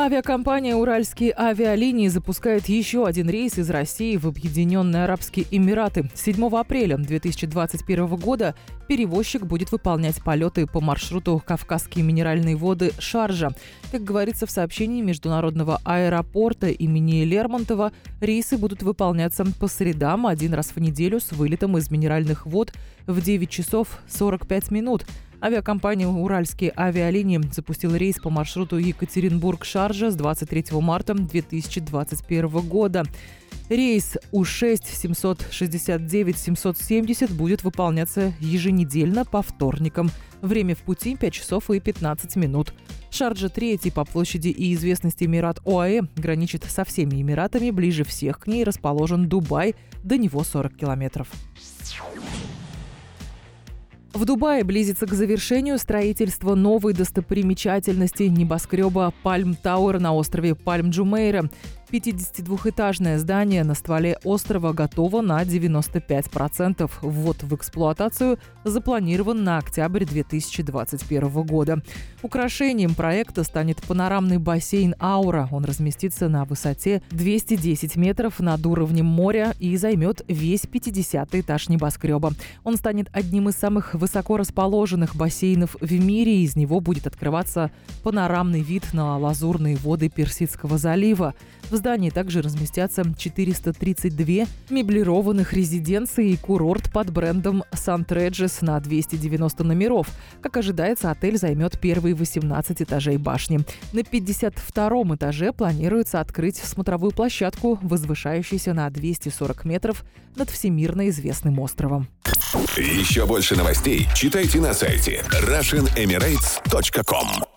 Авиакомпания «Уральские авиалинии» запускает еще один рейс из России в Объединенные Арабские Эмираты. 7 апреля 2021 года перевозчик будет выполнять полеты по маршруту Кавказские минеральные воды Шаржа. Как говорится в сообщении Международного аэропорта имени Лермонтова, рейсы будут выполняться по средам один раз в неделю с вылетом из минеральных вод в 9 часов 45 минут – Авиакомпания «Уральские авиалинии» запустила рейс по маршруту Екатеринбург-Шаржа с 23 марта 2021 года. Рейс У-6 769-770 будет выполняться еженедельно по вторникам. Время в пути 5 часов и 15 минут. Шарджа третий по площади и известности Эмират ОАЭ граничит со всеми Эмиратами. Ближе всех к ней расположен Дубай, до него 40 километров. В Дубае близится к завершению строительство новой достопримечательности небоскреба Пальм Тауэр на острове Пальм Джумейра. 52-этажное здание на стволе острова готово на 95%. Ввод в эксплуатацию запланирован на октябрь 2021 года. Украшением проекта станет панорамный бассейн «Аура». Он разместится на высоте 210 метров над уровнем моря и займет весь 50 этаж небоскреба. Он станет одним из самых высоко расположенных бассейнов в мире. Из него будет открываться панорамный вид на лазурные воды Персидского залива. В здании также разместятся 432 меблированных резиденции и курорт под брендом Сан-Треджес на 290 номеров. Как ожидается, отель займет первые 18 этажей башни. На 52 этаже планируется открыть смотровую площадку, возвышающуюся на 240 метров над всемирно известным островом. Еще больше новостей читайте на сайте RussianEmirates.com